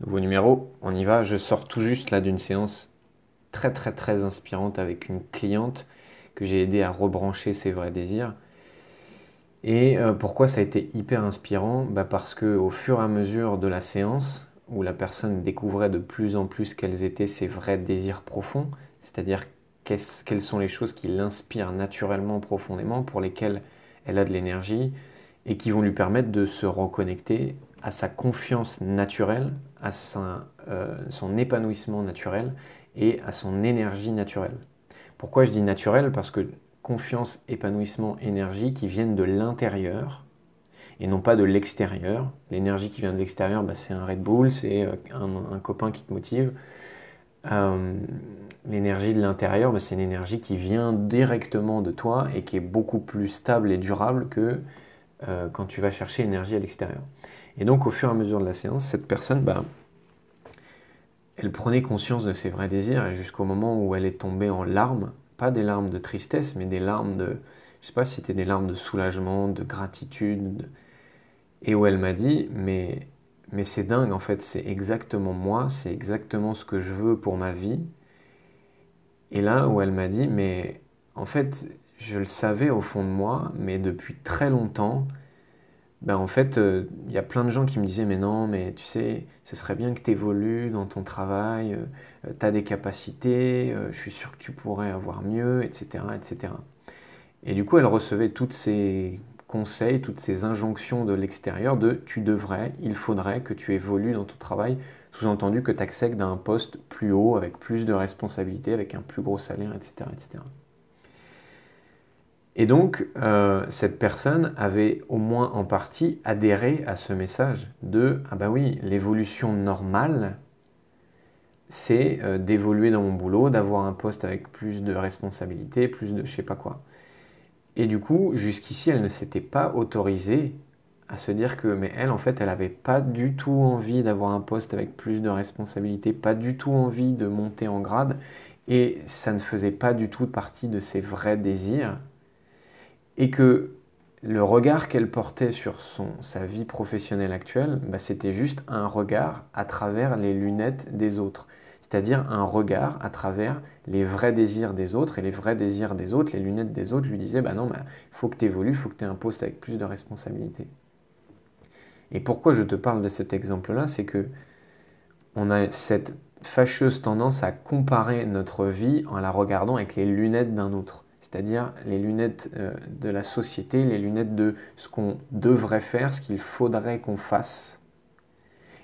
Nouveau numéro, on y va. Je sors tout juste là d'une séance très très très inspirante avec une cliente que j'ai aidé à rebrancher ses vrais désirs. Et euh, pourquoi ça a été hyper inspirant? Bah Parce que au fur et à mesure de la séance, où la personne découvrait de plus en plus quels étaient ses vrais désirs profonds, c'est-à-dire quelles sont les choses qui l'inspirent naturellement profondément, pour lesquelles elle a de l'énergie, et qui vont lui permettre de se reconnecter à sa confiance naturelle, à euh, son épanouissement naturel et à son énergie naturelle. Pourquoi je dis naturel Parce que confiance, épanouissement, énergie qui viennent de l'intérieur et non pas de l'extérieur. L'énergie qui vient de l'extérieur, bah, c'est un Red Bull, c'est euh, un, copain qui te motive. Euh, l'énergie de l'intérieur, bah, c'est une énergie qui vient directement de toi et qui est beaucoup plus stable et durable que quand tu vas chercher l'énergie à l'extérieur. Et donc, au fur et à mesure de la séance, cette personne, bah, elle prenait conscience de ses vrais désirs jusqu'au moment où elle est tombée en larmes, pas des larmes de tristesse, mais des larmes de, je sais pas si c'était des larmes de soulagement, de gratitude, et où elle m'a dit, mais, mais c'est dingue en fait, c'est exactement moi, c'est exactement ce que je veux pour ma vie. Et là où elle m'a dit, mais en fait, je le savais au fond de moi, mais depuis très longtemps, ben en fait, il euh, y a plein de gens qui me disaient Mais non, mais tu sais, ce serait bien que tu évolues dans ton travail, euh, tu as des capacités, euh, je suis sûr que tu pourrais avoir mieux, etc., etc. Et du coup, elle recevait toutes ces conseils, toutes ces injonctions de l'extérieur de tu devrais, il faudrait que tu évolues dans ton travail, sous-entendu que tu accèdes à un poste plus haut, avec plus de responsabilités, avec un plus gros salaire, etc. etc. Et donc, euh, cette personne avait au moins en partie adhéré à ce message de Ah bah oui, l'évolution normale, c'est euh, d'évoluer dans mon boulot, d'avoir un poste avec plus de responsabilités, plus de je sais pas quoi. Et du coup, jusqu'ici, elle ne s'était pas autorisée à se dire que, mais elle, en fait, elle n'avait pas du tout envie d'avoir un poste avec plus de responsabilités, pas du tout envie de monter en grade, et ça ne faisait pas du tout partie de ses vrais désirs et que le regard qu'elle portait sur sa vie professionnelle actuelle, bah, c'était juste un regard à travers les lunettes des autres. C'est-à-dire un regard à travers les vrais désirs des autres. Et les vrais désirs des autres, les lunettes des autres, lui disaient, bah non, il bah, faut que tu évolues, il faut que tu aies un poste avec plus de responsabilités. Et pourquoi je te parle de cet exemple-là, c'est que on a cette fâcheuse tendance à comparer notre vie en la regardant avec les lunettes d'un autre c'est-à-dire les lunettes euh, de la société, les lunettes de ce qu'on devrait faire, ce qu'il faudrait qu'on fasse.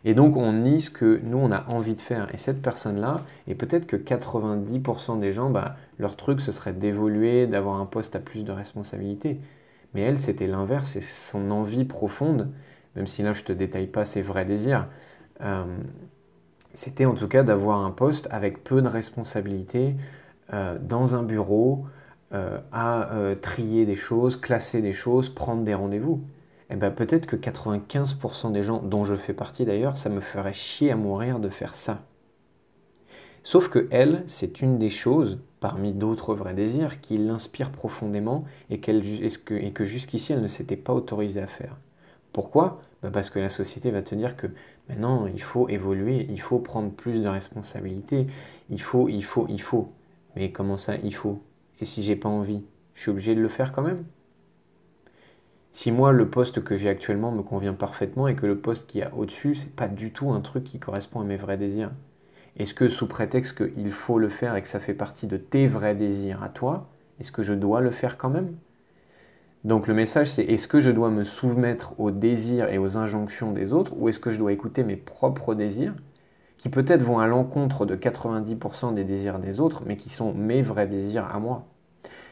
Et donc on nie ce que nous on a envie de faire. Et cette personne-là, et peut-être que 90% des gens, bah, leur truc ce serait d'évoluer, d'avoir un poste à plus de responsabilité. Mais elle, c'était l'inverse, c'est son envie profonde, même si là je te détaille pas ses vrais désirs. Euh, c'était en tout cas d'avoir un poste avec peu de responsabilités euh, dans un bureau, euh, à euh, trier des choses, classer des choses, prendre des rendez-vous. Eh ben peut-être que 95% des gens, dont je fais partie d'ailleurs, ça me ferait chier à mourir de faire ça. Sauf que elle, c'est une des choses, parmi d'autres vrais désirs, qui l'inspire profondément et, que jusqu'ici elle ne s'était pas autorisée à faire. Pourquoi? Ben Parce que la société va te dire que maintenant il faut évoluer, il faut prendre plus de responsabilités, il faut, il faut, il faut. Mais comment ça, il faut? Et si j'ai pas envie, je suis obligé de le faire quand même. Si moi, le poste que j'ai actuellement me convient parfaitement et que le poste qui y a au-dessus, c'est pas du tout un truc qui correspond à mes vrais désirs, est-ce que sous prétexte qu'il faut le faire et que ça fait partie de tes vrais désirs à toi, est-ce que je dois le faire quand même? Donc le message c'est est-ce que je dois me soumettre aux désirs et aux injonctions des autres ou est-ce que je dois écouter mes propres désirs qui peut-être vont à l'encontre de 90% des désirs des autres, mais qui sont mes vrais désirs à moi.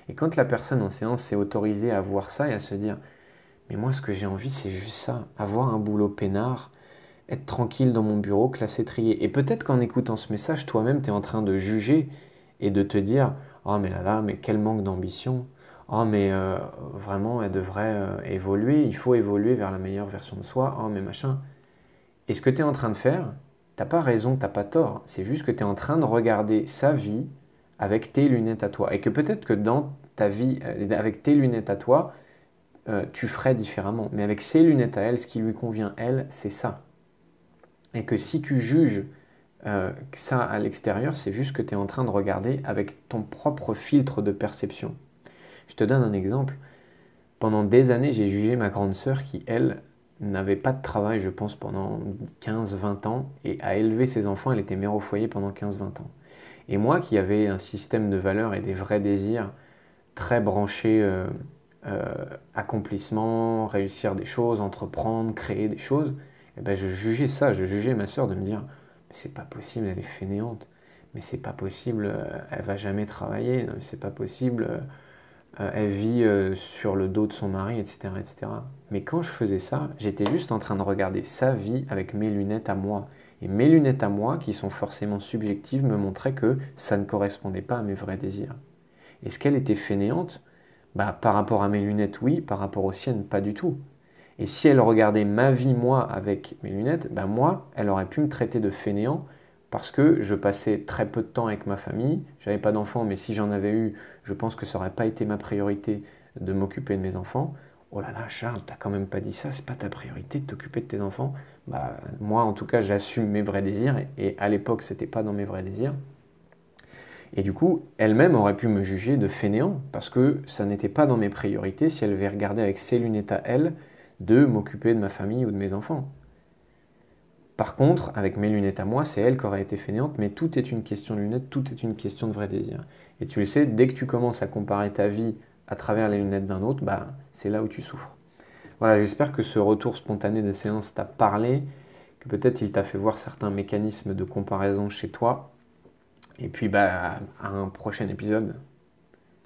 Et quand la personne en séance s'est autorisée à voir ça et à se dire, mais moi ce que j'ai envie c'est juste ça, avoir un boulot peinard, être tranquille dans mon bureau, classé, trié. Et peut-être qu'en écoutant ce message, toi-même tu es en train de juger et de te dire, oh mais là là, mais quel manque d'ambition. Oh mais euh, vraiment, elle devrait euh, évoluer, il faut évoluer vers la meilleure version de soi. Oh mais machin. Et ce que tu es en train de faire, Pas raison, t'as pas tort. C'est juste que tu es en train de regarder sa vie avec tes lunettes à toi. Et que peut-être que dans ta vie, euh, avec tes lunettes à toi, euh, tu ferais différemment. Mais avec ses lunettes à elle, ce qui lui convient, elle, c'est ça. Et que si tu juges euh, ça à l'extérieur, c'est juste que tu es en train de regarder avec ton propre filtre de perception. Je te donne un exemple. Pendant des années, j'ai jugé ma grande sœur qui, elle, n'avait pas de travail, je pense, pendant 15-20 ans, et a élevé ses enfants, elle était mère au foyer pendant 15-20 ans. Et moi, qui avais un système de valeurs et des vrais désirs très branchés euh, euh, accomplissement, réussir des choses, entreprendre, créer des choses, eh ben, je jugeais ça, je jugeais ma sœur de me dire, mais c'est pas possible, elle est fainéante, mais c'est pas possible, euh, elle va jamais travailler, c'est pas possible, euh, elle vit euh, sur le dos de son mari, etc., etc. Mais quand je faisais ça, j'étais juste en train de regarder sa vie avec mes lunettes à moi. Et mes lunettes à moi, qui sont forcément subjectives, me montraient que ça ne correspondait pas à mes vrais désirs. Est-ce qu'elle était fainéante? Bah, Par rapport à mes lunettes, oui, par rapport aux siennes, pas du tout. Et si elle regardait ma vie, moi, avec mes lunettes, bah, moi, elle aurait pu me traiter de fainéant parce que je passais très peu de temps avec ma famille. J'avais pas d'enfants, mais si j'en avais eu, je pense que ça n'aurait pas été ma priorité de m'occuper de mes enfants. Oh là là, Charles, t'as quand même pas dit ça, c'est pas ta priorité de t'occuper de tes enfants. Bah, moi, en tout cas, j'assume mes vrais désirs, et à l'époque, c'était pas dans mes vrais désirs. Et du coup, elle-même aurait pu me juger de fainéant, parce que ça n'était pas dans mes priorités si elle avait regardé avec ses lunettes à elle de m'occuper de ma famille ou de mes enfants. Par contre, avec mes lunettes à moi, c'est elle qui aurait été fainéante, mais tout est une question de lunettes, tout est une question de vrai désir. Et tu le sais, dès que tu commences à comparer ta vie à travers les lunettes d'un autre, bah, c'est là où tu souffres. Voilà, j'espère que ce retour spontané de séance t'a parlé, que peut-être il t'a fait voir certains mécanismes de comparaison chez toi. Et puis, bah, à un prochain épisode.